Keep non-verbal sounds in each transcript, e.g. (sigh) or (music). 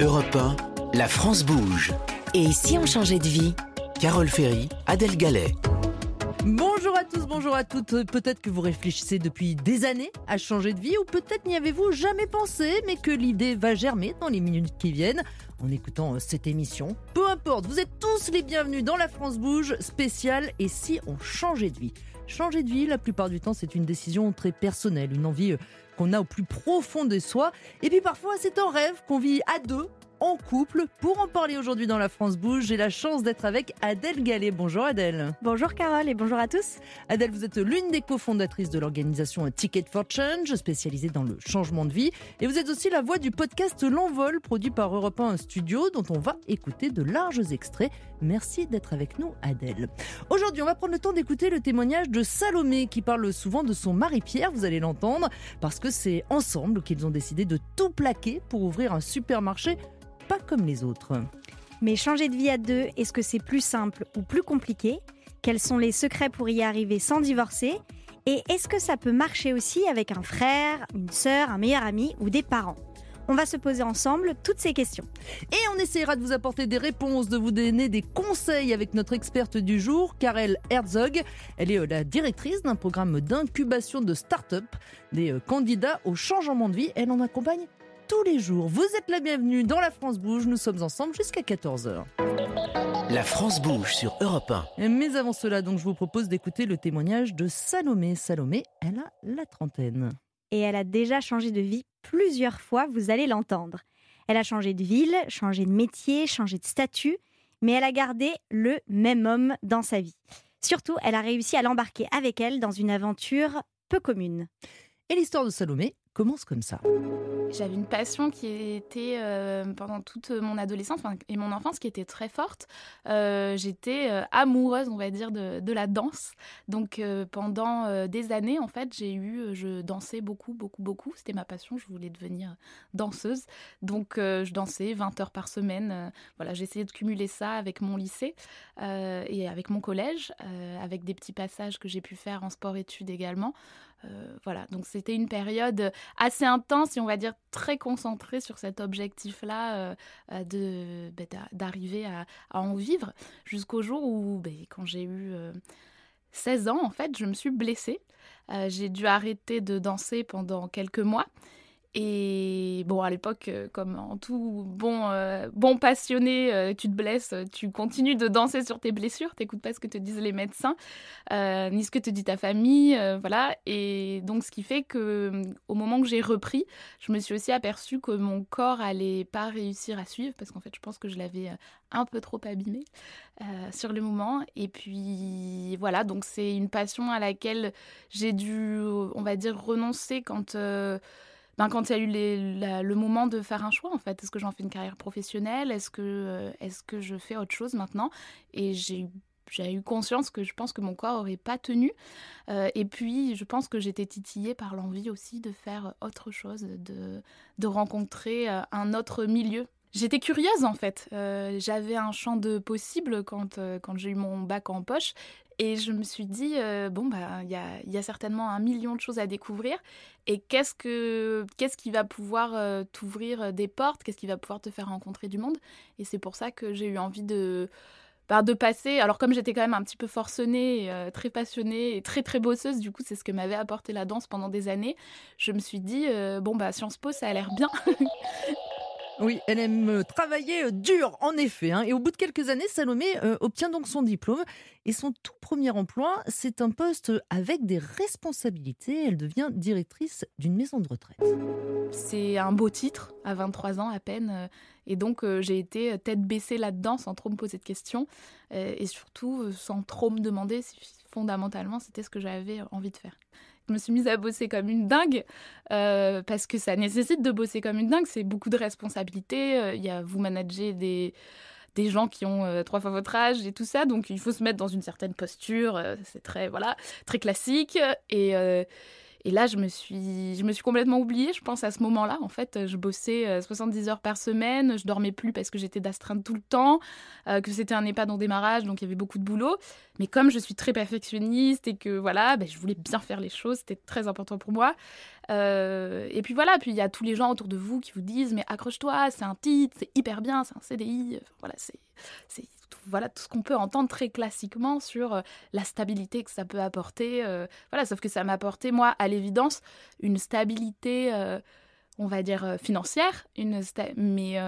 Europe 1, la France bouge. Et si on changeait de vie? Carole Ferry, Adèle Gallet. Bonjour à tous, bonjour à toutes. Peut-être que vous réfléchissez depuis des années à changer de vie ou peut-être n'y avez-vous jamais pensé, mais que l'idée va germer dans les minutes qui viennent en écoutant euh, cette émission. Peu importe, vous êtes tous les bienvenus dans la France Bouge spéciale et si on changeait de vie? Changer de vie, la plupart du temps, c'est une décision très personnelle, une envie euh, qu'on a au plus profond de soi. Et puis parfois, c'est un rêve qu'on vit à deux en couple. Pour en parler aujourd'hui dans La France Bouge, j'ai la chance d'être avec Adèle Gallet. Bonjour Adèle. Bonjour Carole et bonjour à tous. Adèle, vous êtes l'une des cofondatrices de l'organisation Ticket for Change, spécialisée dans le changement de vie. Et vous êtes aussi la voix du podcast L'Envol, produit par Europe 1 Studio, dont on va écouter de larges extraits. Merci d'être avec nous Adèle. Aujourd'hui, on va prendre le temps d'écouter le témoignage de Salomé, qui parle souvent de son mari Pierre, vous allez l'entendre, parce que c'est ensemble qu'ils ont décidé de tout plaquer pour ouvrir un supermarché pas comme les autres. Mais changer de vie à deux, est-ce que c'est plus simple ou plus compliqué? Quels sont les secrets pour y arriver sans divorcer? Et est-ce que ça peut marcher aussi avec un frère, une sœur, un meilleur ami ou des parents? On va se poser ensemble toutes ces questions. Et on essaiera de vous apporter des réponses, de vous donner des conseils avec notre experte du jour, Karel Herzog. Elle est euh, la directrice d'un programme d'incubation de start-up des euh, candidats au changement de vie. Elle en accompagne tous les jours. Vous êtes la bienvenue dans La France Bouge. Nous sommes ensemble jusqu'à 14h. La France bouge sur Europe 1. Mais avant cela, donc, je vous propose d'écouter le témoignage de Salomé. Salomé, elle a la trentaine. Et elle a déjà changé de vie plusieurs fois, vous allez l'entendre. Elle a changé de ville, changé de métier, changé de statut, mais elle a gardé le même homme dans sa vie. Surtout, elle a réussi à l'embarquer avec elle dans une aventure peu commune. Et l'histoire de Salomé commence comme ça. J'avais une passion qui était euh, pendant toute mon adolescence et mon enfance qui était très forte. Euh, j'étais euh, amoureuse, on va dire, de, de la danse. Donc pendant des années, en fait, j'ai eu, je dansais beaucoup, beaucoup, beaucoup. C'était ma passion. Je voulais devenir danseuse. Donc je dansais 20 heures par semaine. voilà, j'essayais de cumuler ça avec mon lycée et avec mon collège, avec des petits passages que j'ai pu faire en sport-études également. Voilà, donc c'était une période assez intense et on va dire très concentré sur cet objectif-là euh, euh, de bah, d'arriver à, en vivre jusqu'au jour où, bah, quand j'ai eu 16 euh, ans, en fait, je me suis blessée. j'ai dû arrêter de danser pendant quelques mois. Et bon, à l'époque, euh, comme en tout bon, euh, bon passionné, euh, tu te blesses, tu continues de danser sur tes blessures, t'écoutes pas ce que te disent les médecins, ni ce que te dit ta famille, voilà. Et donc, ce qui fait que au moment que j'ai repris, je me suis aussi aperçue que mon corps allait pas réussir à suivre, parce qu'en fait, je pense que je l'avais un peu trop abîmé sur le moment. Et puis, voilà, donc c'est une passion à laquelle j'ai dû, on va dire, renoncer quand ben, quand il y a eu le moment de faire un choix, en fait. Est-ce que j'en fais une carrière professionnelle? Est-ce que, euh, est que je fais autre chose maintenant? Et j'ai eu conscience que je pense que mon corps aurait pas tenu. Euh, et puis, je pense que j'étais titillée par l'envie aussi de faire autre chose, de, de rencontrer euh, un autre milieu. J'étais curieuse en fait. J'avais un champ de possible quand, quand j'ai eu mon bac en poche. Et je me suis dit, euh, bon, bah, il y a, certainement un million de choses à découvrir. Et qu'est-ce, que, qu'est-ce qui va pouvoir euh, t'ouvrir des portes? Qu'est-ce qui va pouvoir te faire rencontrer du monde? Et c'est pour ça que j'ai eu envie de, bah, de passer. Alors, comme j'étais quand même un petit peu forcenée, euh, très passionnée et très, très bosseuse, du coup, c'est ce que m'avait apporté la danse pendant des années. Je me suis dit, bon, bah, Sciences Po, ça a l'air bien. (laughs) Oui, elle aime euh, travailler euh, dur, en effet. Hein. Et au bout de quelques années, Salomé euh, obtient donc son diplôme. Et son tout premier emploi, c'est un poste avec des responsabilités. Elle devient directrice d'une maison de retraite. C'est un beau titre, à 23 ans à peine. Et donc, j'ai été tête baissée là-dedans sans trop me poser de questions. Et surtout, sans trop me demander si fondamentalement c'était ce que j'avais envie de faire je me suis mise à bosser comme une dingue euh, parce que ça nécessite de bosser comme une dingue. C'est beaucoup de responsabilités. Euh, il y a vous manager des des gens qui ont euh, trois fois votre âge et tout ça, donc il faut se mettre dans une certaine posture. c'est très voilà très classique et et là, je me suis, je me suis complètement oubliée, je pense, à ce moment-là. En fait, je bossais 70 heures par semaine, je dormais plus parce que j'étais d'astreinte tout le temps, que c'était un EHPAD en démarrage, donc il y avait beaucoup de boulot. Mais comme je suis très perfectionniste et que voilà, ben, je voulais bien faire les choses, c'était très important pour moi. Et puis voilà, puis il y a tous les gens autour de vous qui vous disent mais accroche-toi, c'est un titre, c'est hyper bien, c'est un CDI. voilà, c'est voilà tout ce qu'on peut entendre très classiquement sur la stabilité que ça peut apporter. voilà, sauf que ça m'a apporté moi à l'évidence une stabilité, on va dire financière, une mais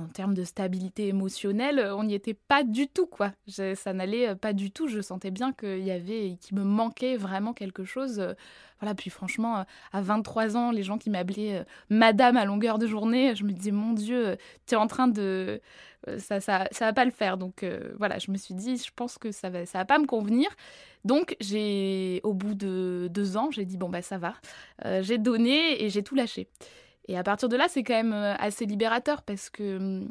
en termes de stabilité émotionnelle, euh, on n'y était pas du tout, quoi. ça n'allait euh, pas du tout. Je sentais bien qu'il y avait, qu'il me manquait vraiment quelque chose. Euh, voilà. Puis franchement, à 23 ans, les gens qui m'appelaient Madame à longueur de journée, je me disais, mon Dieu, tu es en train de, ça, ça, ça va pas le faire. Donc voilà, je me suis dit, je pense que ça va, ça va pas me convenir. Donc j'ai, au bout de deux ans, j'ai dit bon bah ça va. j'ai donné et j'ai tout lâché. Et à partir de là, c'est quand même euh, assez libérateur parce que hum,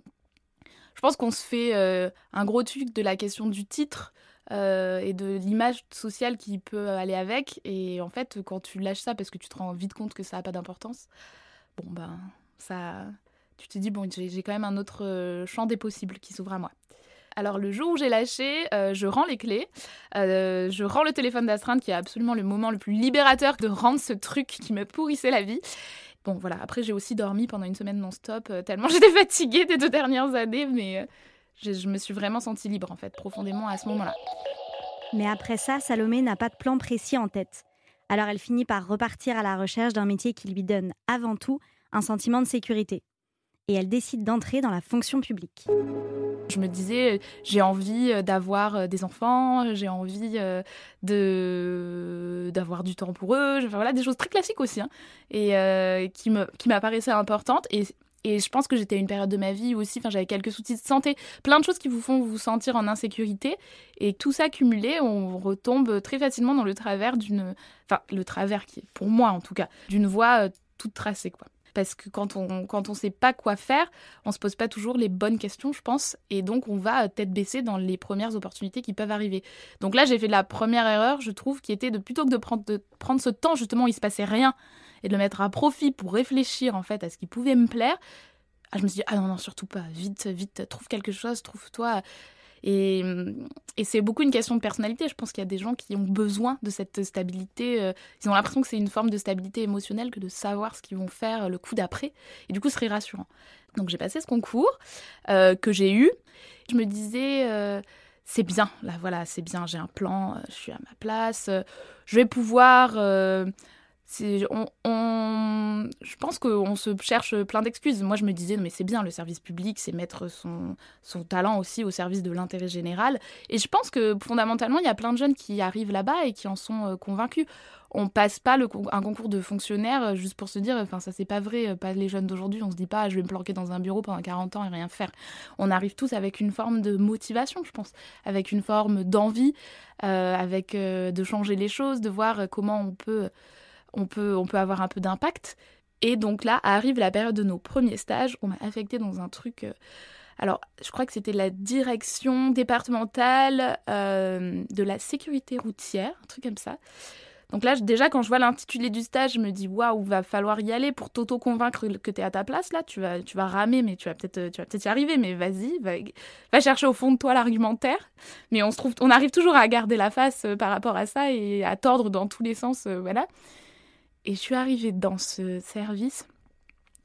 je pense qu'on se fait euh, un gros truc de la question du titre euh, et de l'image sociale qui peut aller avec. Et en fait, quand tu lâches ça parce que tu te rends vite compte que ça n'a pas d'importance, bon ben ça, tu te dis bon, j'ai quand même un autre champ des possibles qui s'ouvre à moi. Alors le jour où j'ai lâché, je rends les clés, je rends le téléphone d'astreinte qui est absolument le moment le plus libérateur de rendre ce truc qui me pourrissait la vie. Bon, voilà, après j'ai aussi dormi pendant une semaine non-stop, euh, tellement (laughs) j'étais fatiguée des deux dernières années, mais euh, je, me suis vraiment sentie libre, en fait, profondément à ce moment-là. Mais après ça, Salomé n'a pas de plan précis en tête. Alors elle finit par repartir à la recherche d'un métier qui lui donne avant tout un sentiment de sécurité. Et elle décide d'entrer dans la fonction publique. Je me disais, j'ai envie euh, d'avoir euh, des enfants, j'ai envie euh, de d'avoir du temps pour eux, voilà, des choses très classiques aussi, hein, et qui me qui m'apparaissaient importantes. Et, et je pense que j'étais à une période de ma vie où aussi, enfin, j'avais quelques soucis de santé, plein de choses qui vous font vous sentir en insécurité. Et tout ça cumulé, on retombe très facilement dans le travers d'une, enfin, le travers qui est pour moi en tout cas, d'une voie toute tracée, quoi parce que quand on quand on sait pas quoi faire, on se pose pas toujours les bonnes questions, je pense, et donc on va tête baissée dans les premières opportunités qui peuvent arriver. Donc là, j'ai fait la première erreur, je trouve, qui était de plutôt que de prendre de prendre ce temps justement où il se passait rien et de le mettre à profit pour réfléchir en fait à ce qui pouvait me plaire. Ah, je me suis dit ah non non surtout pas, vite vite trouve quelque chose, trouve-toi et, c'est beaucoup une question de personnalité. Je pense qu'il y a des gens qui ont besoin de cette stabilité. Euh, ils ont l'impression que c'est une forme de stabilité émotionnelle que de savoir ce qu'ils vont faire le coup d'après. Et du coup, ce serait rassurant. Donc j'ai passé ce concours euh, que j'ai eu. Je me disais, euh, c'est bien, là voilà, c'est bien, j'ai un plan, je suis à ma place, je vais pouvoir je pense qu'on se cherche plein d'excuses. Moi, je me disais, mais c'est bien, le service public, c'est mettre son, talent aussi au service de l'intérêt général. Et je pense que fondamentalement, il y a plein de jeunes qui arrivent là-bas et qui en sont euh, convaincus. On passe pas un concours de fonctionnaire euh, juste pour se dire, enfin, ça c'est pas vrai, euh, pas les jeunes d'aujourd'hui, on se dit pas, je vais me planquer dans un bureau pendant 40 ans et rien faire. On arrive tous avec une forme de motivation, je pense, avec une forme d'envie, avec de changer les choses, de voir comment on peut on peut, on peut avoir un peu d'impact. Et donc là arrive la période de nos premiers stages. On m'a affecté dans un truc. Euh, alors, je crois que c'était la direction départementale euh, de la sécurité routière, un truc comme ça. Donc là, déjà, quand je vois l'intitulé du stage, je me dis waouh, va falloir y aller pour t'auto-convaincre que tu es à ta place. Là, tu vas, tu vas ramer, mais tu vas peut-être vas peut-être y arriver. Mais vas-y, va, chercher au fond de toi l'argumentaire. Mais on, se trouve, on arrive toujours à garder la face euh, par rapport à ça et à tordre dans tous les sens. voilà. Et je suis arrivée dans ce service.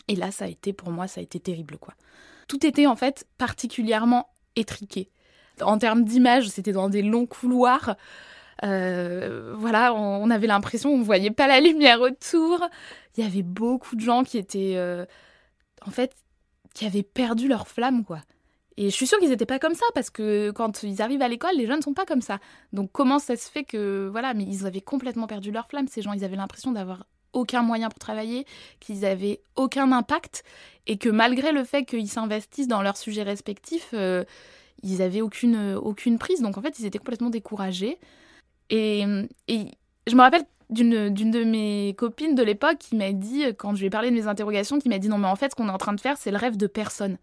Et là, ça a été, pour moi, ça a été terrible, quoi. Tout était, en fait, particulièrement étriqué. En termes d'image, c'était dans des longs couloirs. Euh, voilà, on, avait l'impression qu'on ne voyait pas la lumière autour. Il y avait beaucoup de gens qui étaient, euh, en fait, qui avaient perdu leur flamme, quoi. Et je suis sûre qu'ils n'étaient pas comme ça parce que quand ils arrivent à l'école, les jeunes ne sont pas comme ça. Donc comment ça se fait que voilà, mais ils avaient complètement perdu leur flamme ces gens, ils avaient l'impression d'avoir aucun moyen pour travailler, qu'ils avaient aucun impact et que malgré le fait qu'ils s'investissent dans leurs sujets respectifs, euh, ils avaient aucune aucune prise. Donc en fait, ils étaient complètement découragés. Et, et je me rappelle d'une de mes copines de l'époque qui m'a dit, quand je lui ai parlé de mes interrogations, qui m'a dit non mais en fait ce qu'on est en train de faire c'est le rêve de personne.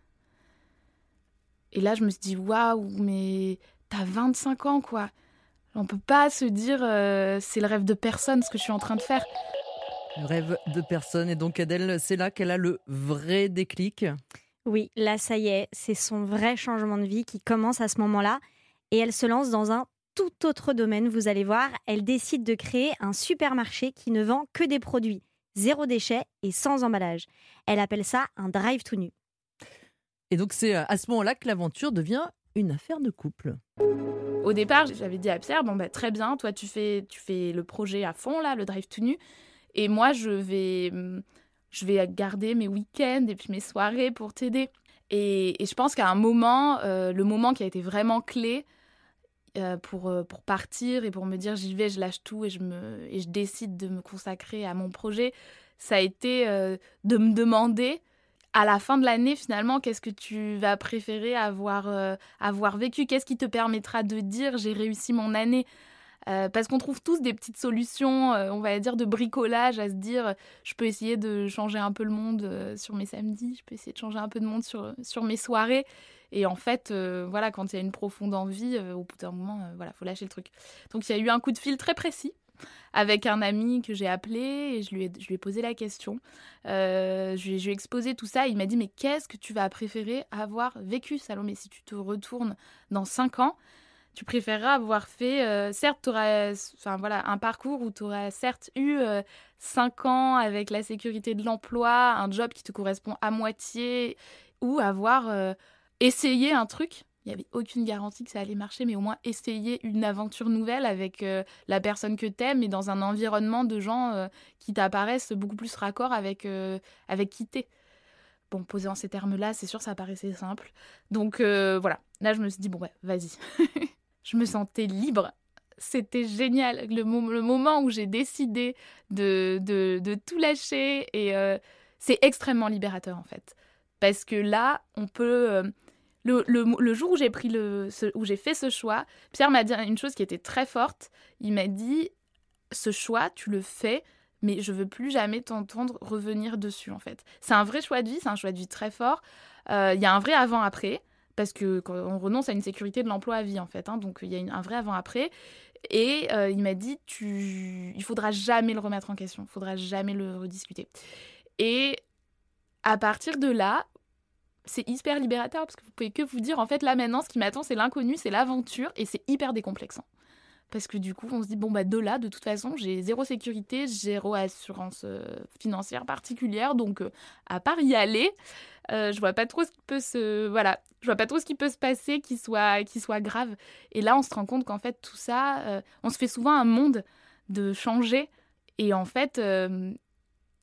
Et là, je me suis dit, waouh, mais t'as 25 ans, quoi. On peut pas se dire, euh, c'est le rêve de personne ce que je suis en train de faire. Le rêve de personne. Et donc, Adèle, c'est là qu'elle a le vrai déclic. Oui, là, ça y est, c'est son vrai changement de vie qui commence à ce moment-là. Et elle se lance dans un tout autre domaine, vous allez voir. Elle décide de créer un supermarché qui ne vend que des produits zéro déchet et sans emballage. Elle appelle ça un drive tout nu. Et donc c'est à ce moment-là que l'aventure devient une affaire de couple. Au départ, j'avais dit à Pierre, bon bah, très bien, toi tu fais, tu fais le projet à fond, là, le drive tout nu, et moi je vais, je vais garder mes week-ends et puis mes soirées pour t'aider. Et, je pense qu'à un moment, euh, le moment qui a été vraiment clé euh, pour, euh, pour partir et pour me dire j'y vais, je lâche tout et je, me, et je décide de me consacrer à mon projet, ça a été de me demander à la fin de l'année, finalement, qu'est-ce que tu vas préférer avoir, avoir vécu? Qu'est-ce qui te permettra de dire j'ai réussi mon année? Euh, parce qu'on trouve tous des petites solutions, euh, on va dire, de bricolage, à se dire, je peux essayer de changer un peu le monde euh, sur mes samedis, je peux essayer de changer un peu de monde sur, sur mes soirées. Et en fait, voilà, quand il y a une profonde envie, au bout d'un moment, voilà, faut lâcher le truc. Donc il y a eu un coup de fil très précis avec un ami que j'ai appelé et je lui ai, posé la question. je, lui, je, lui, ai exposé tout ça. il m'a dit Mais qu'est-ce que tu vas préférer avoir vécu, Salomé, si tu te retournes dans 5 ans? Tu préféreras avoir fait, euh, certes, tu enfin, voilà, un parcours où tu auras certes eu euh, cinq 5 ans avec la sécurité de l'emploi, un job qui te correspond à moitié, ou avoir euh, essayé un truc. Il n'y avait aucune garantie que ça allait marcher, mais au moins essayer une aventure nouvelle avec la personne que tu aimes et dans un environnement de gens qui t'apparaissent beaucoup plus raccord avec, avec qui t'es. Bon, posé en ces termes-là, c'est sûr, ça paraissait simple. Donc voilà, là je me suis dit, bon, ouais, vas-y. (laughs) je me sentais libre. C'était génial. Le, moment où j'ai décidé de, de, tout lâcher, et euh, c'est extrêmement libérateur en fait. Parce que là, on peut. Le, le, jour où j'ai pris le, où j'ai fait ce choix, Pierre m'a dit une chose qui était très forte. Il m'a dit ce choix, tu le fais, mais je veux plus jamais t'entendre revenir dessus en fait. C'est un vrai choix de vie, c'est un choix de vie très fort. Euh, il y a un vrai avant-après parce que quand on renonce à une sécurité de l'emploi à vie en fait. Hein, donc il y a un vrai avant-après. Et euh, il m'a dit, tu, il faudra jamais le remettre en question, il faudra jamais le rediscuter. Et à partir de là, c'est hyper libérateur parce que vous pouvez que vous dire en fait là maintenant ce qui m'attend c'est l'inconnu, c'est l'aventure et c'est hyper décomplexant. Parce que du coup, on se dit, bon, bah, de là, de toute façon, j'ai zéro sécurité, zéro assurance euh, financière particulière. Donc, euh, à part y aller, euh, je vois pas trop ce qui peut se. Voilà, je vois pas trop ce qui peut se passer qui soit, qui soit grave. Et là, on se rend compte qu'en fait, tout ça, on se fait souvent un monde de changer. Et en fait,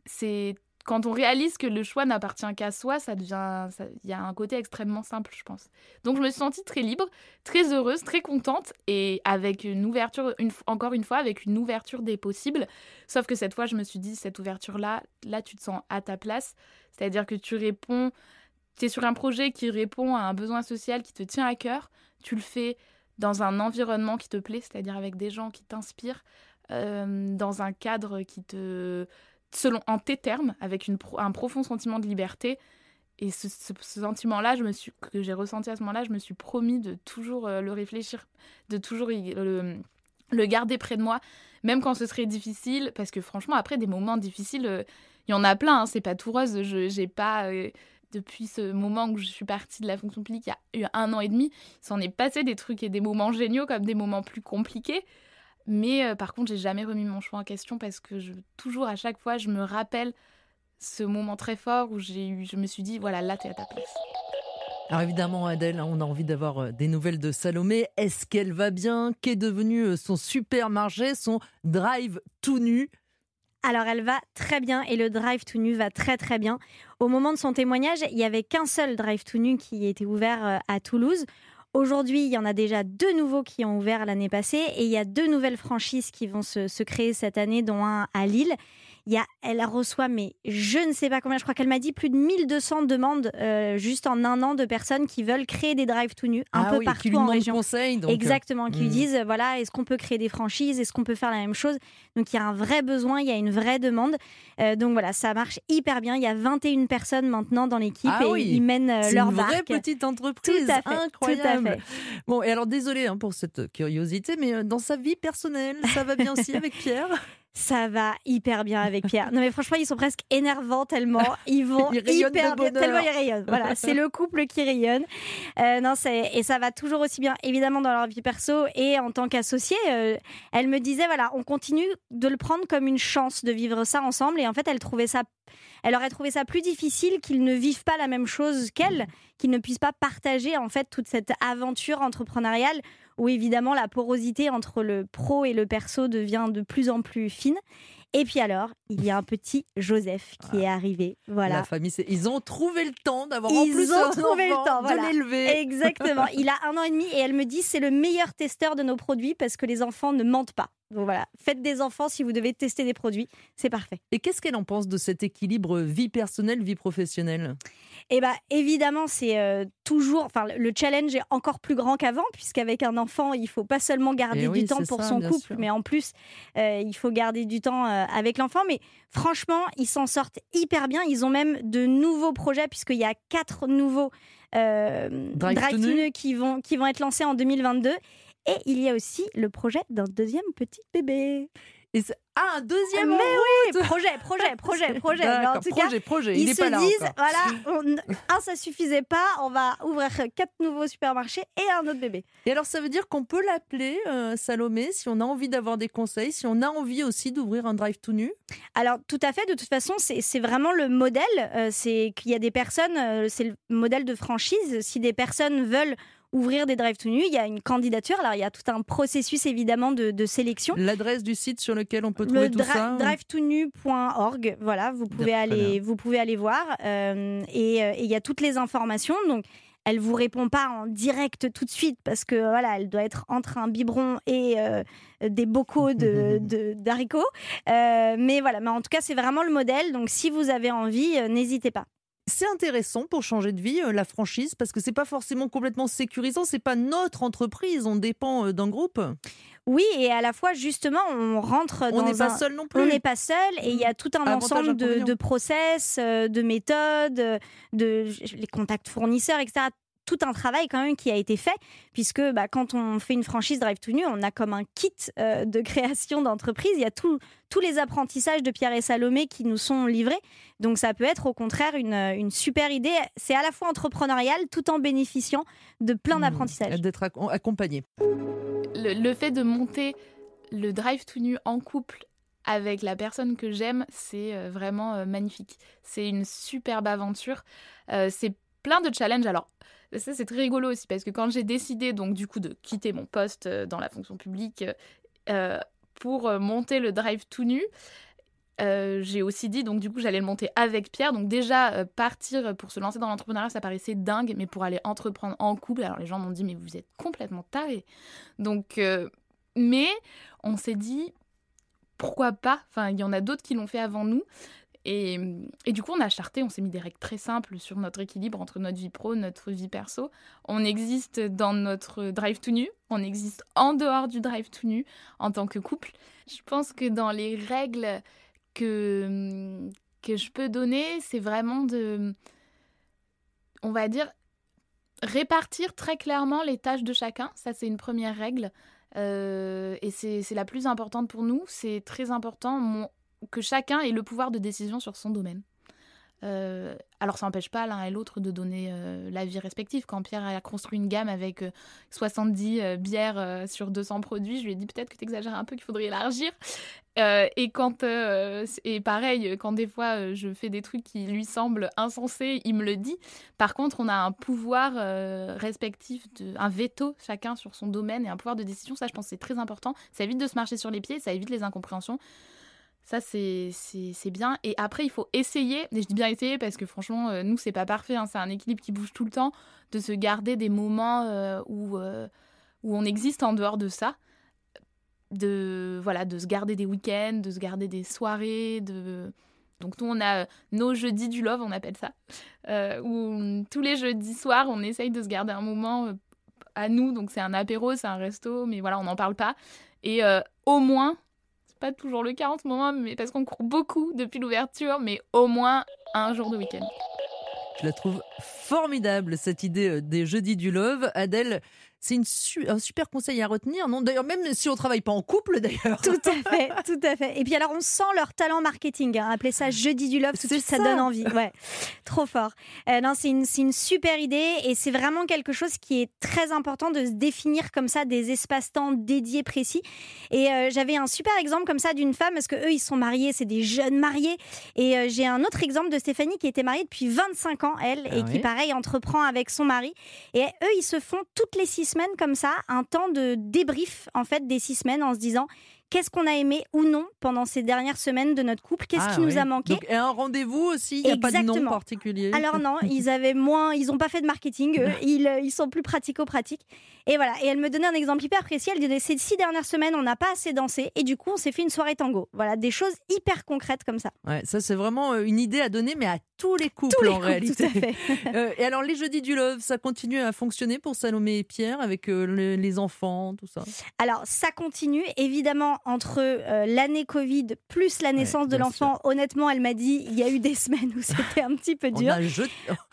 c'est quand on réalise que le choix n'appartient qu'à soi, ça devient, il y a un côté extrêmement simple, je pense. Donc je me suis sentie très libre, très heureuse, très contente et avec une ouverture, encore une fois, avec une ouverture des possibles. Sauf que cette fois, je me suis dit, cette ouverture-là, là, tu te sens à ta place. C'est-à-dire que tu réponds, tu es sur un projet qui répond à un besoin social qui te tient à cœur. Tu le fais dans un environnement qui te plaît, c'est-à-dire avec des gens qui t'inspirent, euh, dans un cadre qui te selon en tes termes, avec un profond sentiment de liberté. Et ce, sentiment-là, je me suis, que j'ai ressenti à ce moment-là, je me suis promis de toujours euh, le réfléchir, de toujours le, garder près de moi, même quand ce serait difficile, parce que franchement, après des moments difficiles, euh, il y en a plein. Hein, c'est pas tout rose. Je j'ai pas euh, depuis ce moment où je suis partie de la fonction publique, il y a eu un an et demi, il s'en est passé des trucs et des moments géniaux comme des moments plus compliqués. Mais euh, par contre, j'ai jamais remis mon choix en question parce que je, toujours, à chaque fois, je me rappelle ce moment très fort où j'ai eu, je me suis dit, voilà, là, tu es à ta place. Alors évidemment, Adèle, hein, on a envie d'avoir euh, des nouvelles de Salomé. Est-ce qu'elle va bien? Qu'est devenu euh, son supermarché, son drive tout nu? Alors elle va très bien et le drive tout nu va très très bien. Au moment de son témoignage, il n'y avait qu'un seul drive tout nu qui était ouvert à Toulouse. Aujourd'hui, il y en a déjà deux nouveaux qui ont ouvert l'année passée et il y a deux nouvelles franchises qui vont se, créer cette année, dont un à Lille. Il y a, elle reçoit, mais je ne sais pas combien, je crois qu'elle m'a dit plus de 1200 demandes euh, juste en un an de personnes qui veulent créer des drives tout nus un ah peu partout en région. Conseil, donc... Exactement, qui lui hmm. disent voilà, est-ce qu'on peut créer des franchises Est-ce qu'on peut faire la même chose? Donc il y a un vrai besoin, il y a une vraie demande. Euh, donc voilà, ça marche hyper bien. Il y a 21 personnes maintenant dans l'équipe ah et ils mènent euh, leur une vraie petite entreprise. Tout à fait, incroyable. Tout à fait. Bon, et alors désolé hein, pour cette curiosité, mais dans sa vie personnelle, ça va bien aussi avec Pierre? (laughs) Ça va hyper bien avec Pierre. Non mais franchement, ils sont presque énervants tellement (laughs) ils vont Ils hyper bien, tellement ils rayonnent. Voilà, (laughs) c'est le couple qui rayonne. Euh, non, c'est et ça va toujours aussi bien, évidemment dans leur vie perso et en tant qu'associés. Euh, elle me disait voilà, on continue de le prendre comme une chance de vivre ça ensemble. Et en fait, elle trouvait ça, elle aurait trouvé ça plus difficile qu'ils ne vivent pas la même chose qu'elle, qu'ils ne puissent pas partager en fait toute cette aventure entrepreneuriale où évidemment la porosité entre le pro et le perso devient de plus en plus fine. Et puis alors, il y a un petit Joseph qui est arrivé. Voilà. La famille, ils ont trouvé le temps d'avoir en Ils plus ont trouvé le temps, de voilà. l'élever. Exactement. Il a un an et demi et elle me dit c'est le meilleur testeur de nos produits parce que les enfants ne mentent pas. Donc voilà, faites des enfants si vous devez tester des produits, c'est parfait. Et qu'est-ce qu'elle en pense de cet équilibre vie personnelle, vie professionnelle? Et bah évidemment, c'est euh, toujours enfin le challenge est encore plus grand qu'avant puisqu'avec un enfant, il faut pas seulement garder Eh oui, du temps pour ça, son bien couple, sûr. mais en plus euh, il faut garder du temps euh, avec l'enfant mais franchement, ils s'en sortent hyper bien, ils ont même de nouveaux projets puisqu'il y a quatre nouveaux Drive Drive qui vont qui vont être lancés en 2022 et il y a aussi le projet d'un deuxième petit bébé. Et Ah, un deuxième Mais en oui, projet, projet, projet, (laughs) projet. En tout cas, projet, projet. Il ils se pas là disent, encore. voilà, on- un ça suffisait pas, on va ouvrir quatre nouveaux supermarchés et un autre bébé. Et alors, ça veut dire qu'on peut l'appeler euh, Salomé si on a envie d'avoir des conseils, si on a envie aussi d'ouvrir un drive tout nu? Alors tout à fait, de toute façon, c'est c'est vraiment le modèle. euh, c'est qu'il y a des personnes, euh, c'est le modèle de franchise. Si des personnes veulent ouvrir des drive to nu, il y a une candidature. Alors il y a tout un processus évidemment de, de sélection. L'adresse du site sur lequel on peut trouver le tout ça. drivetonu.org, voilà, vous pouvez aller, vous pouvez aller voir euh, et euh, et il y a toutes les informations. Donc elle vous répond pas en direct tout de suite parce que voilà, elle doit être entre un biberon et euh, des bocaux de (laughs) d'haricots. Euh, mais voilà, mais en tout cas c'est vraiment le modèle. Donc si vous avez envie, n'hésitez pas. C'est intéressant pour changer de vie, euh, la franchise, parce que c'est pas forcément complètement sécurisant. C'est pas notre entreprise, on dépend euh, d'un groupe. Oui, et à la fois justement on rentre On dans n'est pas un- seul non plus. On n'est pas seul et il y a tout un Avantage, ensemble de, de process, euh, de méthodes, de les contacts fournisseurs, etc. Tout un travail quand même qui a été fait, puisque bah, quand on fait une franchise Drive to Nu, on a comme un kit euh, de création d'entreprise. Il y a tout- tous les apprentissages de Pierre et Salomé qui nous sont livrés. Donc ça peut être au contraire une, une super idée. C'est à la fois entrepreneurial tout en bénéficiant de plein Mmh, d'apprentissages. D'être ac- accompagné. le, le fait de monter le drive tout nu en couple avec la personne que j'aime, c'est euh, vraiment euh, magnifique. C'est une superbe aventure. Euh, c'est plein de challenges. Alors, ça, c'est très rigolo aussi parce que quand j'ai décidé, donc, du coup, de quitter mon poste euh, dans la fonction publique euh, pour euh, monter le drive tout nu, j'ai aussi dit, donc, du coup, j'allais le monter avec Pierre. Donc, déjà, partir pour se lancer dans l'entrepreneuriat, ça paraissait dingue, mais pour aller entreprendre en couple, alors les gens m'ont dit, mais vous êtes complètement taré. Donc, mais on s'est dit, pourquoi pas? Enfin, il y en a d'autres qui l'ont fait avant nous. Et, et du coup, on a charté, on s'est mis des règles très simples sur notre équilibre entre notre vie pro, notre vie perso. On existe dans notre drive to nu, on existe en dehors du drive to nu en tant que couple. Je pense que dans les règles que, que je peux donner, c'est vraiment de, on va dire, répartir très clairement les tâches de chacun. Ça, c'est une première règle. Euh, et c'est la plus importante pour nous. C'est très important que chacun ait le pouvoir de décision sur son domaine. Euh, alors ça n'empêche pas l'un et l'autre de donner euh, l'avis respectif. Quand Pierre a construit une gamme avec euh, 70 euh, bières euh, sur 200 produits, je lui ai dit peut-être que tu exagères un peu, qu'il faudrait élargir. Et quand et pareil, quand des fois je fais des trucs qui lui semblent insensés, il me le dit. Par contre, on a un pouvoir respectif, un veto chacun sur son domaine et un pouvoir de décision. Ça, je pense, c'est très important. Ça évite de se marcher sur les pieds, ça évite les incompréhensions. Ça, c'est bien. Et après, il faut essayer, et je dis bien essayer parce que franchement, euh, nous, c'est pas parfait. hein, c'est un équilibre qui bouge tout le temps, de se garder des moments euh, où, euh, où on existe en dehors de ça. De, voilà, de se garder des week-ends, de se garder des soirées. De... Donc, nous, on a euh, nos jeudis du love, on appelle ça. où tous les jeudis soirs, on essaye de se garder un moment à nous. Donc, c'est un apéro, c'est un resto, mais voilà, on n'en parle pas. Et au moins, pas toujours le cas en ce moment, mais parce qu'on court beaucoup depuis l'ouverture, mais au moins un jour de week-end. Je la trouve formidable, cette idée euh, des jeudis du love. Adèle, C'est un super conseil à retenir, non? D'ailleurs, même si on travaille pas en couple, (laughs) d'ailleurs. Tout à fait, tout à fait. Et puis alors, on sent leur talent marketing. Hein. Appelez ça jeudi du love, tout de suite, ça. donne envie. (laughs) Ouais, trop fort. Euh, non, c'est une, une, super idée et c'est vraiment quelque chose qui est très important de se définir comme ça des espaces-temps dédiés précis. Et euh, j'avais un super exemple comme ça d'une femme parce que eux, ils sont mariés, c'est des jeunes mariés. Et euh, j'ai un autre exemple de Stéphanie qui était mariée depuis 25 ans, elle, ah et qui, pareil, entreprend avec son mari. Et eux, ils se font toutes les six comme ça un temps de débrief en fait des six semaines en se disant qu'est-ce qu'on a aimé ou non pendant ces dernières semaines de notre couple, qu'est-ce ah qui nous a manqué? Donc, et un rendez-vous aussi, il n'y a pas de nom particulier? Alors non, (laughs) ils avaient moins, ils n'ont pas fait de marketing, ils, euh, ils sont plus pratico-pratiques. Et voilà, et elle me donnait un exemple hyper précis, elle disait ces six dernières semaines, on n'a pas assez dansé, et du coup, on s'est fait une soirée tango. Voilà, des choses hyper concrètes comme ça. Ouais, ça c'est vraiment euh, une idée à donner, mais à tous les couples en réalité. Tout à fait. (laughs) Euh, et alors, les jeudis du love, ça continue à fonctionner pour Salomé et Pierre avec les enfants, tout ça? Alors, ça continue, évidemment, entre euh, l'année Covid plus la naissance de l'enfant, honnêtement, elle m'a dit il y a eu des (laughs) semaines où c'était un petit peu dur.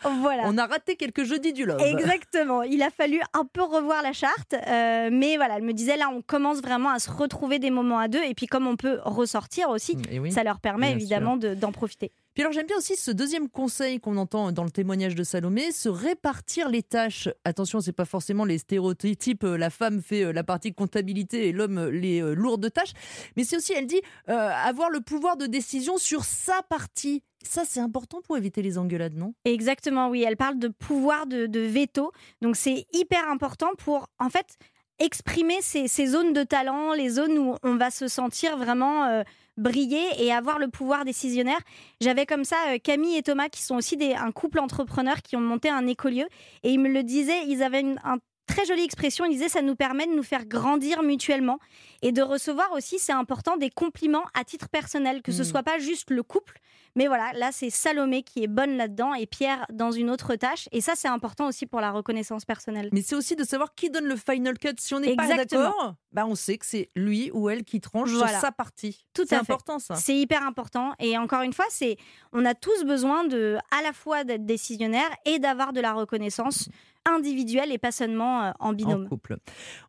On a, (laughs) voilà. On a raté quelques jeudis du love. Exactement. Il a fallu un peu revoir la charte. Euh, mais voilà, elle me disait là, on commence vraiment à se retrouver des moments à deux. Et puis, comme on peut ressortir aussi, ça leur permet évidemment d'en profiter. Puis alors j'aime bien aussi ce deuxième conseil qu'on entend dans le témoignage de Salomé, se répartir les tâches. Attention, c'est pas forcément les stéréotypes, euh, la femme fait euh, la partie comptabilité et l'homme euh, les lourdes tâches, mais c'est aussi, elle dit, avoir le pouvoir de décision sur sa partie. Ça, c'est important pour éviter les engueulades, non? Exactement, oui. Elle parle de pouvoir de, veto. Donc, c'est hyper important pour, en fait, exprimer ces, zones de talent, les zones où on va se sentir vraiment briller et avoir le pouvoir décisionnaire. J'avais comme ça euh, Camille et Thomas qui sont aussi des, un couple entrepreneur qui ont monté un écolieu et ils me le disaient, ils avaient un très jolie expression. Ils disaient ça nous permet de nous faire grandir mutuellement et de recevoir aussi, c'est important, des compliments à titre personnel, que ce hmm. soit pas juste le couple, mais voilà, là c'est Salomé qui est bonne là-dedans et Pierre dans une autre tâche. Et ça c'est important aussi pour la reconnaissance personnelle. Mais c'est aussi de savoir qui donne le final cut. Si on n'est pas d'accord, bah on sait que c'est lui ou elle qui tranche sur sa partie. Tout c'est important ça. C'est hyper important. Et encore une fois, c'est on a tous besoin de à la fois d'être décisionnaire et d'avoir de la reconnaissance individuelle et pas seulement euh, en binôme. En couple.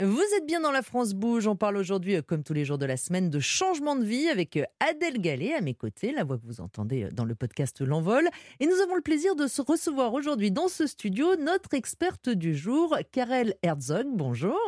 Vous êtes bien dans la France Bouge. On parle aujourd'hui, euh, comme tous les jours de la semaine, de changement de vie avec euh, Adèle Gallet à mes côtés, la voix que vous entendez dans le podcast L'Envol. Et nous avons le plaisir de se recevoir aujourd'hui dans ce studio notre experte du jour, Karel Herzog. Bonjour.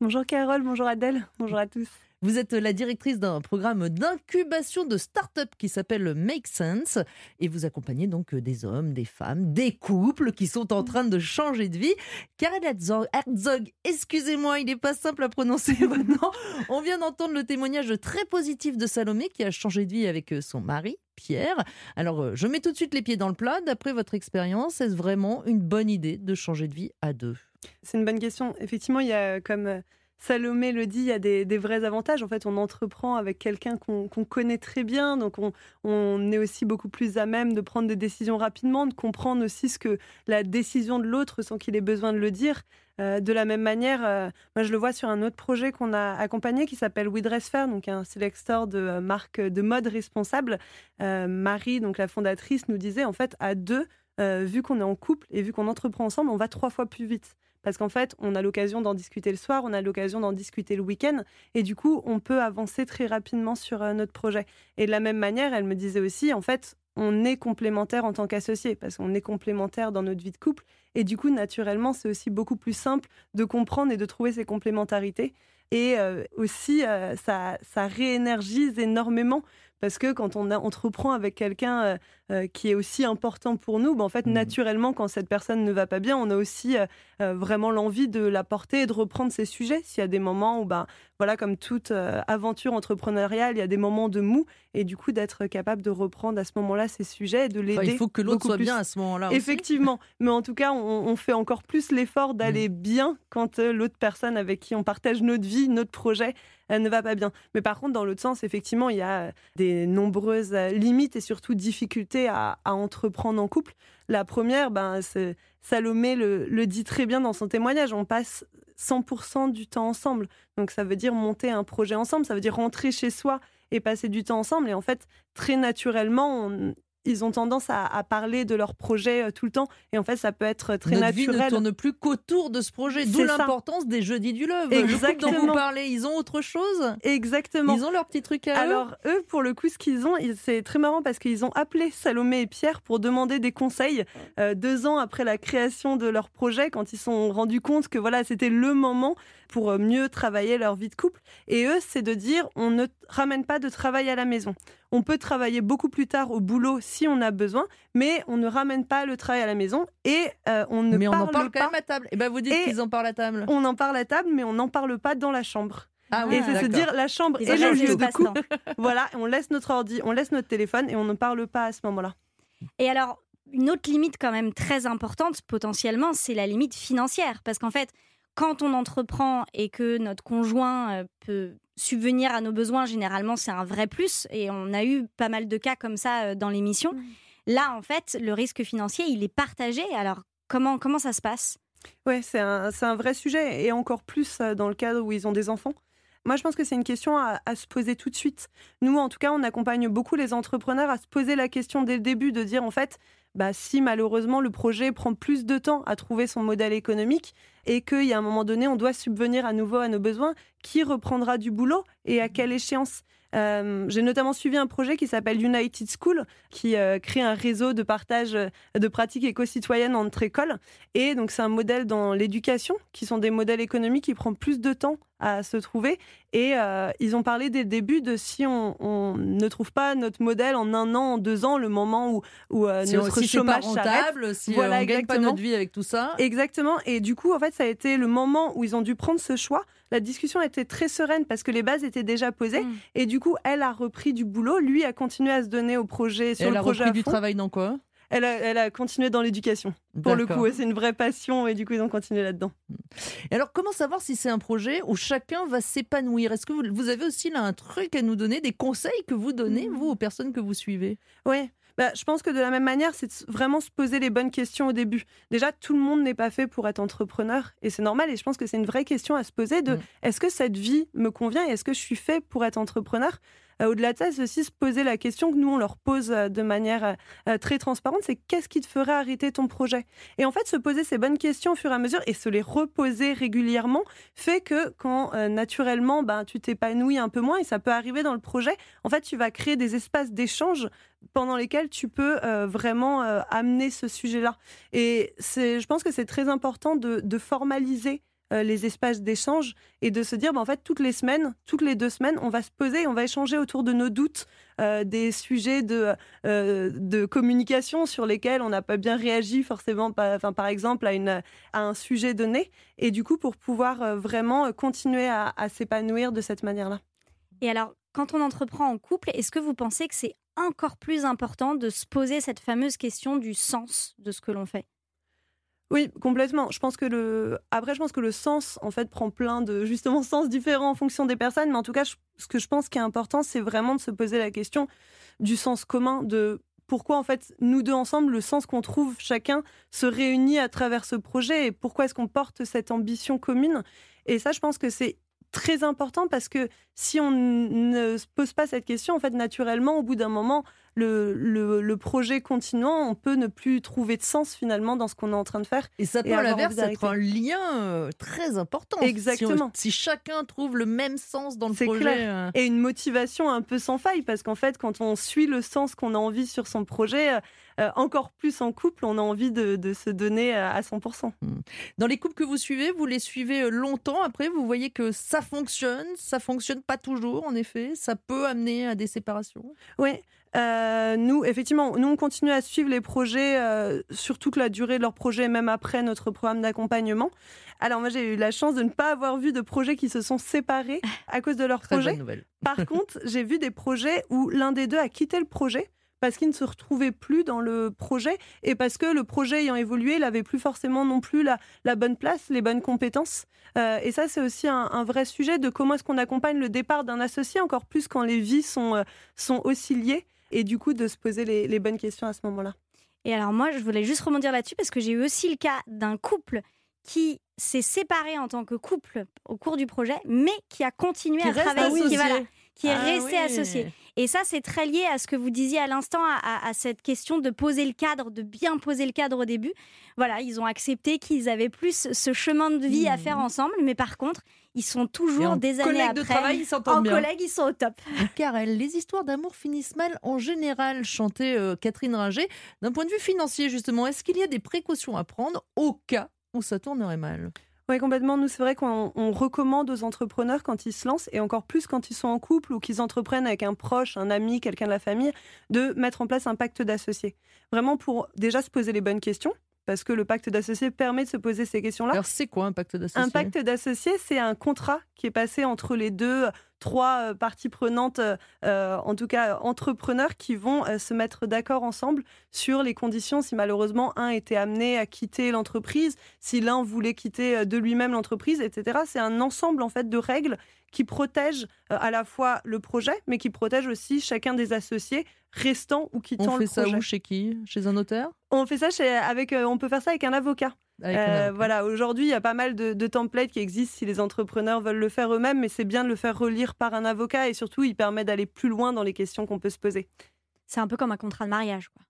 Bonjour Carole, bonjour Adèle, bonjour à tous. Vous êtes la directrice d'un programme d'incubation de start-up qui s'appelle Make Sense et vous accompagnez donc des hommes, des femmes, des couples qui sont en train de changer de vie. Karel Herzog, excusez-moi, il n'est pas simple à prononcer (laughs) maintenant. On vient d'entendre le témoignage très positif de Salomé qui a changé de vie avec son mari. Pierre. Alors, je mets tout de suite les pieds dans le plat. D'après votre expérience, est-ce vraiment une bonne idée de changer de vie à deux? C'est une bonne question. Effectivement, il y a comme Salomé le dit, il y a des, vrais avantages. En fait, on entreprend avec quelqu'un qu'on connaît très bien, donc on, est aussi beaucoup plus à même de prendre des décisions rapidement, de comprendre aussi ce que la décision de l'autre sans qu'il ait besoin de le dire. Euh, de la même manière, euh, moi je le vois sur un autre projet qu'on a accompagné qui s'appelle We Dress Fair, donc un sélecteur de euh, marques de mode responsable. Marie, donc la fondatrice, nous disait en fait à deux, vu qu'on est en couple et vu qu'on entreprend ensemble, on va trois fois plus vite parce qu'en fait, on a l'occasion d'en discuter le soir, on a l'occasion d'en discuter le week-end, et du coup, on peut avancer très rapidement sur euh, notre projet. Et de la même manière, elle me disait aussi, en fait, on est complémentaire en tant qu'associé, parce qu'on est complémentaire dans notre vie de couple, et du coup, naturellement, c'est aussi beaucoup plus simple de comprendre et de trouver ces complémentarités. Et euh, aussi, euh, ça, ça réénergise énormément parce que quand on entreprend avec quelqu'un euh, euh, qui est aussi important pour nous, ben en fait, mmh. naturellement, quand cette personne ne va pas bien, on a aussi euh, vraiment l'envie de la porter et de reprendre ses sujets. S'il y a des moments où, ben, voilà, comme toute aventure entrepreneuriale, il y a des moments de mou, et du coup, d'être capable de reprendre à ce moment-là ses sujets et de l'aider. il faut que l'autre soit bien à ce moment-là. Effectivement, mais en tout cas, on, on fait encore plus l'effort d'aller mmh. bien quand l'autre personne avec qui on partage notre vie, notre projet, elle ne va pas bien. Mais par contre, dans l'autre sens, effectivement, il y a des nombreuses limites et surtout difficultés à, entreprendre en couple. La première, ben, Salomé le, dit très bien dans son témoignage, on passe 100% du temps ensemble. Donc ça veut dire monter un projet ensemble, ça veut dire rentrer chez soi et passer du temps ensemble. Et en fait, très naturellement, ils ont tendance à, parler de leur projet euh, tout le temps. Et en fait, ça peut être très Notre naturel. Vie ne tourne plus qu'autour de ce projet. D'où l'importance des jeudis du Love. Exactement. Le dont vous parlez, ils ont autre chose? Exactement. Ils ont leur petit truc à Alors, eux, pour le coup, ce qu'ils ont, c'est très marrant parce qu'ils ont appelé Salomé et Pierre pour demander des conseils euh, deux ans après la création de leur projet, quand ils se sont rendus compte que voilà, c'était le moment pour euh, mieux travailler leur vie de couple. Et eux, c'est de dire on ne ramène pas de travail à la maison. On peut travailler beaucoup plus tard au boulot si on a besoin, mais on ne ramène pas le travail à la maison et euh, on ne mais on en parle pas. quand même à table. Et eh ben vous dites qu'ils en parlent à table. On en parle à table, mais on n'en parle pas dans la chambre. Ah oui, et c'est se dire la chambre est le lieu de couple. (laughs) voilà, on laisse notre ordi, on laisse notre téléphone et on ne parle pas à ce moment-là. Et alors, une autre limite quand même très importante potentiellement, c'est la limite financière. Parce qu'en fait, quand on entreprend et que notre conjoint euh, peut subvenir à nos besoins, généralement, c'est un vrai plus. Et on a eu pas mal de cas comme ça euh, dans l'émission. Mmh. Là, en fait, le risque financier, il est partagé. Alors, comment, comment ça se passe? Oui, c'est un, un, vrai sujet. Et encore plus euh, dans le cadre où ils ont des enfants. Moi, je pense que c'est une question à, à, se poser tout de suite. Nous, en tout cas, on accompagne beaucoup les entrepreneurs à se poser la question dès le début de dire, en fait, bah, si malheureusement le projet prend plus de temps à trouver son modèle économique et qu'il y a un moment donné, on doit subvenir à nouveau à nos besoins, qui reprendra du boulot et à quelle échéance? Euh, j'ai notamment suivi un projet qui s'appelle United School, qui euh, crée un réseau de partage euh, de pratiques éco-citoyennes entre écoles. Et donc, c'est un modèle dans l'éducation, qui sont des modèles économiques qui prennent plus de temps à se trouver. Et euh, ils ont parlé dès le début de si on, ne trouve pas notre modèle en un an, en deux ans, le moment où, où euh, si notre chômage s'arrête. Si voilà, on gagne pas notre vie avec tout ça. Exactement. Et du coup, en fait, ça a été le moment où ils ont dû prendre ce choix. La discussion était très sereine parce que les bases étaient déjà posées. Mm. Et du coup, elle a repris du boulot. Lui a continué à se donner au projet sur elle le a repris du travail dans quoi? Elle a, continué dans l'éducation. Pour le coup, c'est une vraie passion et du coup, ils ont continué là-dedans. Et alors, comment savoir si c'est un projet où chacun va s'épanouir? Est-ce que vous, avez aussi là un truc à nous donner, des conseils que vous donnez, mmh. vous, aux personnes que vous suivez? Oui. Bah, je pense que de la même manière, c'est vraiment se poser les bonnes questions au début. Déjà, tout le monde n'est pas fait pour être entrepreneur et c'est normal. Et je pense que c'est une vraie question à se poser de mmh. est-ce que cette vie me convient et est-ce que je suis fait pour être entrepreneur? Au-delà de ça, c'est aussi se poser la question que nous, on leur pose euh, de manière euh, très transparente, c'est qu'est-ce qui te ferait arrêter ton projet? Et en fait, se poser ces bonnes questions au fur et à mesure et se les reposer régulièrement fait que quand naturellement, ben, tu t'épanouis un peu moins, et ça peut arriver dans le projet, en fait, tu vas créer des espaces d'échange pendant lesquels tu peux vraiment amener ce sujet-là. Et je pense que c'est très important de formaliser euh, les espaces d'échange et de se dire, bah, en fait, toutes les semaines, toutes les deux semaines, on va se poser, on va échanger autour de nos doutes, euh, des sujets de, euh, de communication sur lesquels on n'a pas bien réagi forcément, par exemple, à, un sujet donné. Et du coup, pour pouvoir vraiment continuer à s'épanouir de cette manière-là. Et alors, quand on entreprend en couple, est-ce que vous pensez que c'est encore plus important de se poser cette fameuse question du sens de ce que l'on fait? Oui, complètement. Je pense que le après, je pense que le sens en fait prend plein de justement sens différents en fonction des personnes. Mais en tout cas, ce que je pense qui est important, c'est vraiment de se poser la question du sens commun, de pourquoi en fait nous deux ensemble, le sens qu'on trouve chacun se réunit à travers ce projet et pourquoi est-ce qu'on porte cette ambition commune. Et ça, je pense que c'est très important parce que si on ne se pose pas cette question, en fait, naturellement, au bout d'un moment, le, le, projet continuant, on peut ne plus trouver de sens finalement dans ce qu'on est en train de faire. Et ça peut à l'inverse être un lien euh, très important. Exactement. Si, chacun trouve le même sens dans le projet. Clair. Euh. Et une motivation un peu sans faille, parce qu'en fait, quand on suit le sens qu'on a envie sur son projet, euh, encore plus en couple, on a envie de, de se donner à 100%. Hmm. Dans les couples que vous suivez, vous les suivez longtemps après, vous voyez que ça fonctionne, ça fonctionne pas toujours en effet, ça peut amener à des séparations. Oui, euh, nous, effectivement, nous, on continue à suivre les projets euh, sur toute la durée de leur projet, même après notre programme d'accompagnement. Alors, moi, j'ai eu la chance de ne pas avoir vu de projets qui se sont séparés à cause de leur projet. Par (laughs) contre, j'ai vu des projets où l'un des deux a quitté le projet parce qu'il ne se retrouvait plus dans le projet et parce que le projet ayant évolué, il n'avait plus forcément non plus la, la, bonne place, les bonnes compétences. Euh, et ça, c'est aussi un, vrai sujet de comment est-ce qu'on accompagne le départ d'un associé, encore plus quand les vies sont, sont aussi liées et du coup de se poser les, bonnes questions à ce moment-là. Et alors moi, je voulais juste rebondir là-dessus parce que j'ai eu aussi le cas d'un couple qui s'est séparé en tant que couple au cours du projet, mais qui a continué à travailler, qui, qui est ah resté associé. Et ça, c'est très lié à ce que vous disiez à l'instant, à, cette question de poser le cadre, de bien poser le cadre au début. Voilà, ils ont accepté qu'ils avaient plus ce chemin de vie à faire mmh. ensemble, mais par contre, ils sont toujours des années après. de travail, ils s'entendent en bien. collègues, ils sont au top. (laughs) Karel, les histoires d'amour finissent mal en général, chantait euh, Catherine Ringer. D'un point de vue financier, justement, est-ce qu'il y a des précautions à prendre au cas où ça tournerait mal? Oui, complètement. Nous, c'est vrai qu'on recommande aux entrepreneurs quand ils se lancent, et encore plus quand ils sont en couple ou qu'ils entreprennent avec un proche, un ami, quelqu'un de la famille, de mettre en place un pacte d'associés. Vraiment pour déjà se poser les bonnes questions parce que le pacte d'associés permet de se poser ces questions-là. Alors, c'est quoi un pacte d'associés? Un pacte d'associés, c'est un contrat qui est passé entre les deux, trois euh, parties prenantes, euh, euh, en tout cas entrepreneurs, qui vont se mettre d'accord ensemble sur les conditions si malheureusement un était amené à quitter l'entreprise, si l'un voulait quitter de lui-même l'entreprise, etc. C'est un ensemble en fait de règles qui protègent à la fois le projet, mais qui protègent aussi chacun des associés restant ou quittant le projet. On fait ça où Chez qui? Chez un notaire? On fait ça chez, avec, on peut faire ça avec un avocat. Euh, voilà, aujourd'hui, il y a pas mal de, de, templates qui existent si les entrepreneurs veulent le faire eux-mêmes, mais c'est bien de le faire relire par un avocat et surtout, il permet d'aller plus loin dans les questions qu'on peut se poser. C'est un peu comme un contrat de mariage, quoi.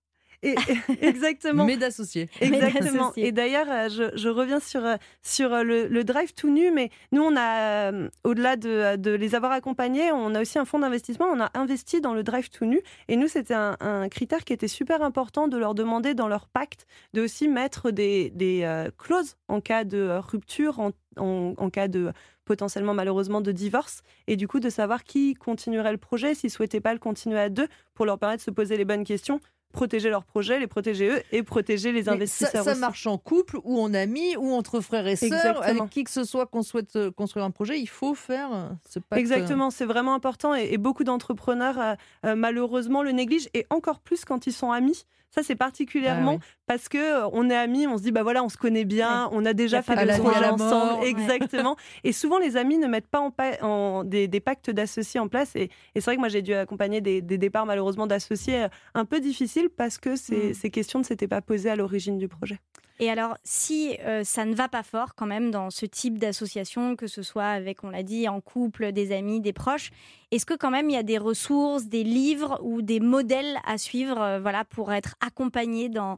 (laughs) exactement. Mais d'associés. Exactement. Et d'ailleurs, euh, je, reviens sur, euh, sur euh, le, drive tout nu, mais nous, on a, au-delà de, de, les avoir accompagnés, on a aussi un fonds d'investissement, on a investi dans le drive tout nu. Et nous, c'était un, critère qui était super important de leur demander dans leur pacte de aussi mettre des, des clauses en cas de rupture, en, en, cas de potentiellement malheureusement de divorce, et du coup de savoir qui continuerait le projet, s'ils souhaitaient pas le continuer à deux, pour leur permettre de se poser les bonnes questions protéger leurs projets, les protéger eux et protéger les investisseurs. Ça, ça marche en couple ou en ami ou entre frères et sœurs. Avec qui que ce soit qu'on souhaite euh, construire un projet, il faut faire euh, ce pacte. Exactement, c'est vraiment important et, beaucoup d'entrepreneurs euh, malheureusement le négligent et encore plus quand ils sont amis. Ça, c'est particulièrement ah parce que euh, on est amis, on se dit bah voilà, on se connaît bien, on a déjà fait des projets ensemble, exactement. (laughs) et souvent, les amis ne mettent pas en, des, pactes d'associés en place. Et, c'est vrai que moi, j'ai dû accompagner des, départs malheureusement d'associés euh, un peu difficiles parce que ces, mm. ces questions ne s'étaient pas posées à l'origine du projet. Et alors, si euh, ça ne va pas fort quand même dans ce type d'association, que ce soit avec, on l'a dit, en couple, des amis, des proches, est-ce que quand même il y a des ressources, des livres ou des modèles à suivre euh, voilà, pour être accompagné dans,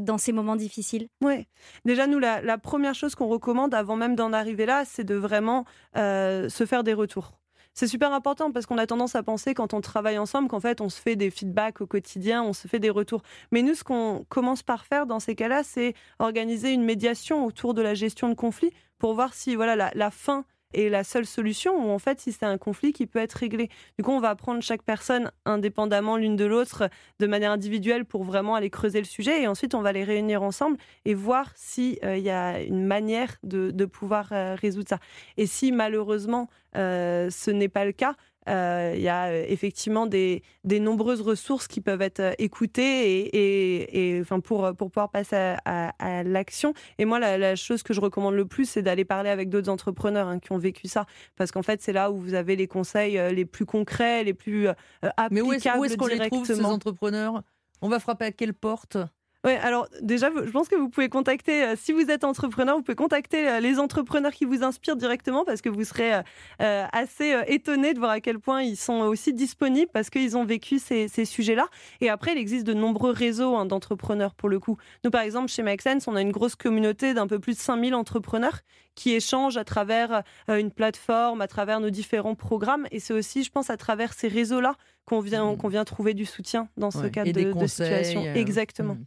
dans ces moments difficiles. Oui, déjà nous, la, première chose qu'on recommande avant même d'en arriver là, c'est de vraiment se faire des retours. C'est super important parce qu'on a tendance à penser quand on travaille ensemble qu'en fait on se fait des feedbacks au quotidien, on se fait des retours. Mais nous, ce qu'on commence par faire dans ces cas-là, c'est organiser une médiation autour de la gestion de conflits pour voir si voilà la fin est la seule solution ou en fait si c'est un conflit qui peut être réglé. Du coup, on va prendre chaque personne indépendamment l'une de l'autre de manière individuelle pour vraiment aller creuser le sujet et ensuite on va les réunir ensemble et voir s'il euh, y a une manière de, de pouvoir euh, résoudre ça. Et si malheureusement euh, ce n'est pas le cas, euh, il y a euh, effectivement des, nombreuses ressources qui peuvent être euh, écoutées et, enfin pour, pour pouvoir passer à, l'action. Et moi, la, chose que je recommande le plus, c'est d'aller parler avec d'autres entrepreneurs hein, qui ont vécu ça. Parce qu'en fait, c'est là où vous avez les conseils les plus concrets, les plus applicables Mais où est-ce qu'on les trouve, ces entrepreneurs? On va frapper à quelle porte? Oui, alors déjà, je pense que vous pouvez contacter, euh, si vous êtes entrepreneur, vous pouvez contacter euh, les entrepreneurs qui vous inspirent directement parce que vous serez euh, assez étonné de voir à quel point ils sont aussi disponibles parce qu'ils ont vécu ces, sujets-là. Et après, il existe de nombreux réseaux hein, d'entrepreneurs pour le coup. Nous, par exemple, chez Make Sense, on a une grosse communauté d'un peu plus de 5000 entrepreneurs qui échangent à travers une plateforme, à travers nos différents programmes. Et c'est aussi, je pense, à travers ces réseaux-là qu'on vient, mmh. qu'on vient trouver du soutien dans ce cadre de, situation. Euh, Exactement. Mmh.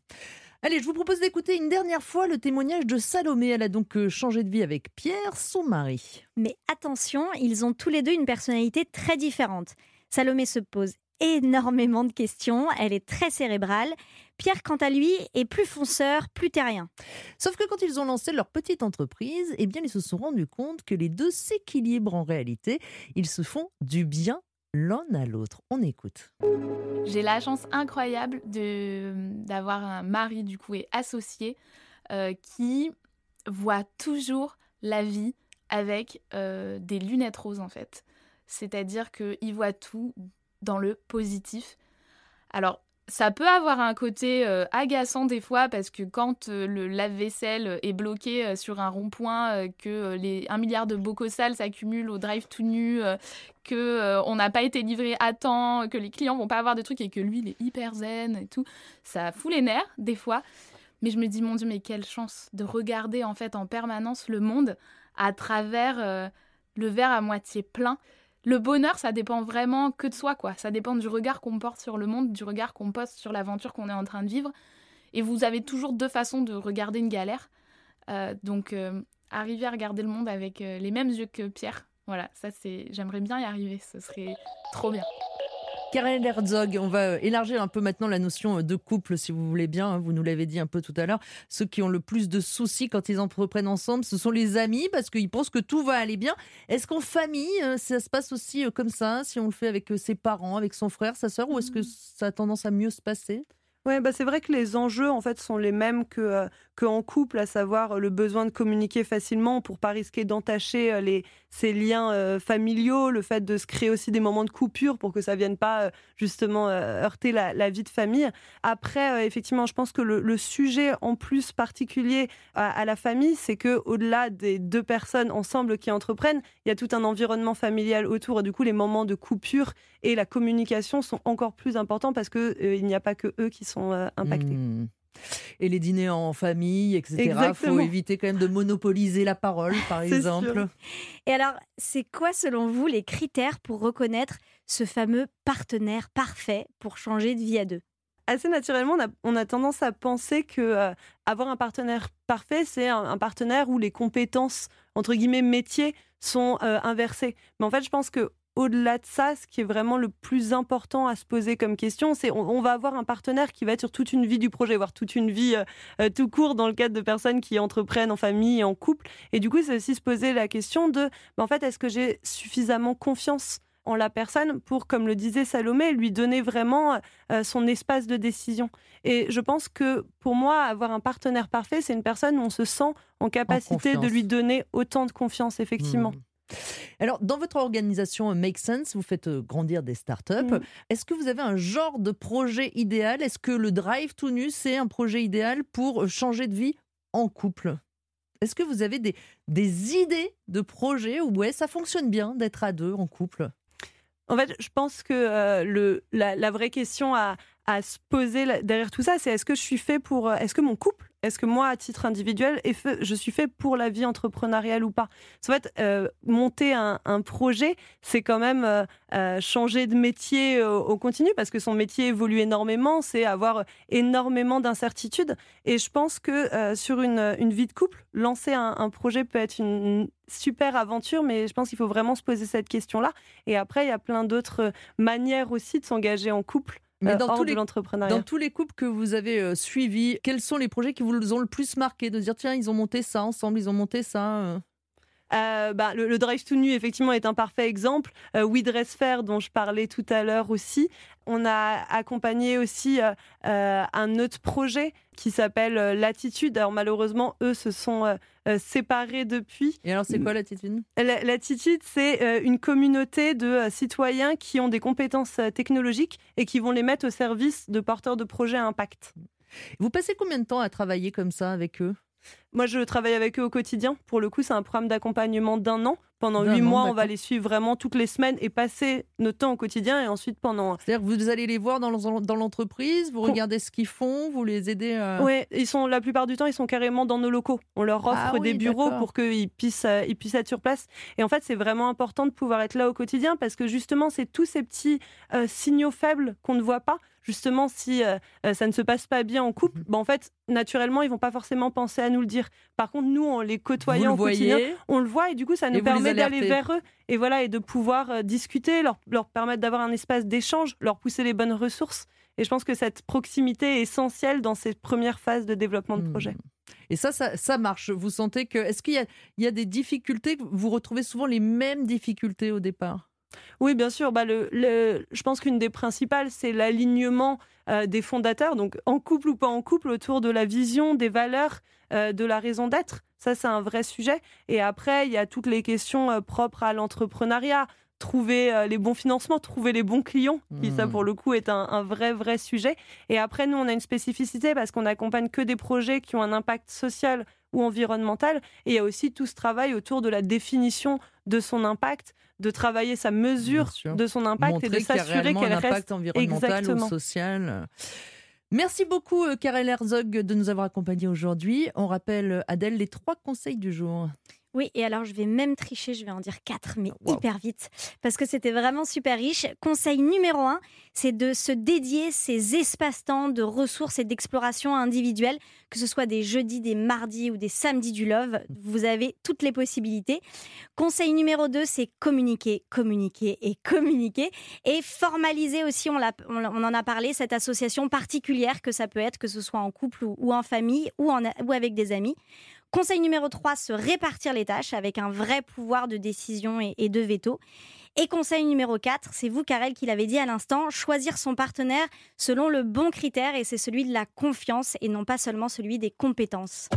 Allez, je vous propose d'écouter une dernière fois le témoignage de Salomé. Elle a donc euh, changé de vie avec Pierre, son mari. Mais attention, ils ont tous les deux une personnalité très différente. Salomé se pose énormément de questions, elle est très cérébrale. Pierre, quant à lui, est plus fonceur, plus terrien. Sauf que quand ils ont lancé leur petite entreprise, eh bien, ils se sont rendus compte que les deux s'équilibrent en réalité. Ils se font du bien l'un à l'autre. On écoute. J'ai la chance incroyable de d'avoir un mari du coup et associé euh, qui voit toujours la vie avec euh, des lunettes roses en fait. C'est-à-dire qu'il voit tout dans le positif. Alors ça peut avoir un côté euh, agaçant des fois parce que quand euh, le lave-vaisselle est bloqué euh, sur un rond-point, que les 1 milliard de bocaux sales s'accumulent au drive tout nu, que on n'a pas été livré à temps, que les clients vont pas avoir de trucs et que lui il est hyper zen et tout, ça fout les nerfs des fois. Mais je me dis mon dieu mais quelle chance de regarder en fait en permanence le monde à travers le verre à moitié plein le bonheur, ça dépend vraiment que de soi, quoi. Ça dépend du regard qu'on porte sur le monde, du regard qu'on poste sur l'aventure qu'on est en train de vivre. Et vous avez toujours deux façons de regarder une galère. Euh, donc, euh, arriver à regarder le monde avec euh, les mêmes yeux que Pierre, voilà, ça c'est. J'aimerais bien y arriver, ce serait trop bien. Karen Herzog, on va élargir un peu maintenant la notion de couple, si vous voulez bien. Hein, vous nous l'avez dit un peu tout à l'heure. Ceux qui ont le plus de soucis quand ils entreprennent ensemble, ce sont les amis, parce qu'ils pensent que tout va aller bien. Est-ce qu'en famille, euh, ça se passe aussi euh, comme ça, si on le fait avec euh, ses parents, avec son frère, sa sœur, ou est-ce que mmh. ça a tendance à mieux se passer? Ouais, bah c'est vrai que les enjeux en fait sont les mêmes que euh, qu'en couple, à savoir euh, le besoin de communiquer facilement pour pas risquer d'entacher euh, les ces liens familiaux, le fait de se créer aussi des moments de coupure pour que ça vienne pas justement heurter la, vie de famille. Après, effectivement, je pense que le, sujet en plus particulier à, la famille, c'est que au-delà des deux personnes ensemble qui entreprennent, il y a tout un environnement familial autour. Du coup, les moments de coupure et la communication sont encore plus importants parce que il n'y a pas que eux qui sont euh, impactés. Hmm. Et les dîners en famille, etc. Il faut éviter quand même de monopoliser la parole, par (laughs) exemple. Et alors, c'est quoi, selon vous, les critères pour reconnaître ce fameux partenaire parfait pour changer de vie à deux? Assez naturellement, on a, tendance à penser que euh, avoir un partenaire parfait, c'est un, partenaire où les compétences entre guillemets métiers sont euh, inversées. Mais en fait, je pense que au-delà de ça, ce qui est vraiment le plus important à se poser comme question, c'est on, va avoir un partenaire qui va être sur toute une vie du projet, voire toute une vie euh, euh, tout court dans le cadre de personnes qui entreprennent en famille et en couple. Et du coup, c'est aussi se poser la question de, bah, en fait, est-ce que j'ai suffisamment confiance en la personne pour, comme le disait Salomé, lui donner vraiment euh, son espace de décision? Et je pense que pour moi, avoir un partenaire parfait, c'est une personne où on se sent en capacité de lui donner autant de confiance, effectivement. Hmm. Alors, dans votre organisation Make Sense, vous faites euh, grandir des startups. Mmh. Est-ce que vous avez un genre de projet idéal? Est-ce que le Drive tout nu, c'est un projet idéal pour euh, changer de vie en couple? Est-ce que vous avez des, des idées de projets où ouais, ça fonctionne bien d'être à deux en couple? En fait, je pense que euh, le, la, vraie question à, à se poser derrière tout ça, c'est est-ce que je suis fait pour. Est-ce que mon couple est-ce que moi, à titre individuel, je suis fait pour la vie entrepreneuriale ou pas? En fait, euh, monter un, projet, c'est quand même euh, euh, changer de métier au, continu parce que son métier évolue énormément, c'est avoir énormément d'incertitudes. Et je pense que sur une, vie de couple, lancer un, projet peut être une, super aventure, mais je pense qu'il faut vraiment se poser cette question-là. Et après, il y a plein d'autres manières aussi de s'engager en couple mais euh, dans tous les, Dans tous les couples que vous avez euh, suivis, quels sont les projets qui vous ont le plus marqué? De dire, tiens, ils ont monté ça ensemble, ils ont monté ça euh euh, bah, le, Drive to Nu, effectivement, est un parfait exemple. Euh, We Dress Fair, dont je parlais tout à l'heure aussi. On a accompagné aussi euh, un autre projet qui s'appelle Latitude. Alors, malheureusement, eux se sont séparés depuis. Et alors, c'est quoi Latitude? Latitude, c'est une communauté de citoyens qui ont des compétences technologiques et qui vont les mettre au service de porteurs de projets à impact. Vous passez combien de temps à travailler comme ça avec eux? Moi, je travaille avec eux au quotidien. Pour le coup, c'est un programme d'accompagnement d'un an. Pendant huit mois, on va les suivre vraiment toutes les semaines et passer notre temps au quotidien. Et ensuite, pendant. C'est-à-dire que vous allez les voir dans l'entreprise, vous regardez ce qu'ils font, vous les aidez à... Oui, ils sont, la plupart du temps, ils sont carrément dans nos locaux. On leur offre ah des bureaux pour qu'ils puissent, euh, ils puissent être sur place. Et en fait, c'est vraiment important de pouvoir être là au quotidien parce que justement, c'est tous ces petits euh, signaux faibles qu'on ne voit pas justement, si euh, euh, ça ne se passe pas bien en couple, mmh. bah, en fait, naturellement, ils vont pas forcément penser à nous le dire. Par contre, nous, en les côtoyant quotidien, on le voit et du coup, ça nous permet d'aller vers eux et voilà et de pouvoir euh, discuter, leur, leur permettre d'avoir un espace d'échange, leur pousser les bonnes ressources. Et je pense que cette proximité est essentielle dans ces premières phases de développement de projet. Et ça, ça, marche. Vous sentez que. Est-ce qu'il y, y a, des difficultés? Vous retrouvez souvent les mêmes difficultés au départ? Oui, bien sûr. Bah, le, je pense qu'une des principales, c'est l'alignement euh, des fondateurs, donc en couple ou pas en couple, autour de la vision, des valeurs, euh, de la raison d'être. Ça, c'est un vrai sujet. Et après, il y a toutes les questions euh, propres à l'entrepreneuriat. trouver les bons financements, trouver les bons clients, qui ça pour le coup est un, un vrai vrai sujet. Et après nous on a une spécificité parce qu'on accompagne que des projets qui ont un impact social ou environnemental. Et il y a aussi tout ce travail autour de la définition de son impact, de travailler sa mesure de son impact Montrer et de s'assurer qu'elle un impact reste environnemental Exactement. ou social. Merci beaucoup, euh, Karel Herzog, de nous avoir accompagnés aujourd'hui. On rappelle, Adèle, les trois conseils du jour. Oui, et alors je vais même tricher, je vais en dire quatre, mais Wow. hyper vite, parce que c'était vraiment super riche. Conseil numéro un, c'est de se dédier ces espaces-temps de ressources et d'exploration individuelle, que ce soit des jeudis, des mardis ou des samedis du Love. Vous avez toutes les possibilités. Conseil numéro 2, c'est communiquer, communiquer et communiquer. Et formaliser aussi, on, on en a parlé, cette association particulière que ça peut être, que ce soit en couple ou, ou en famille ou, en, ou avec des amis. Conseil numéro 3, se répartir les tâches avec un vrai pouvoir de décision et, de veto. Et conseil numéro 4, c'est vous, Karel, qui l'avez dit à l'instant, choisir son partenaire selon le bon critère et c'est celui de la confiance et non pas seulement celui des compétences.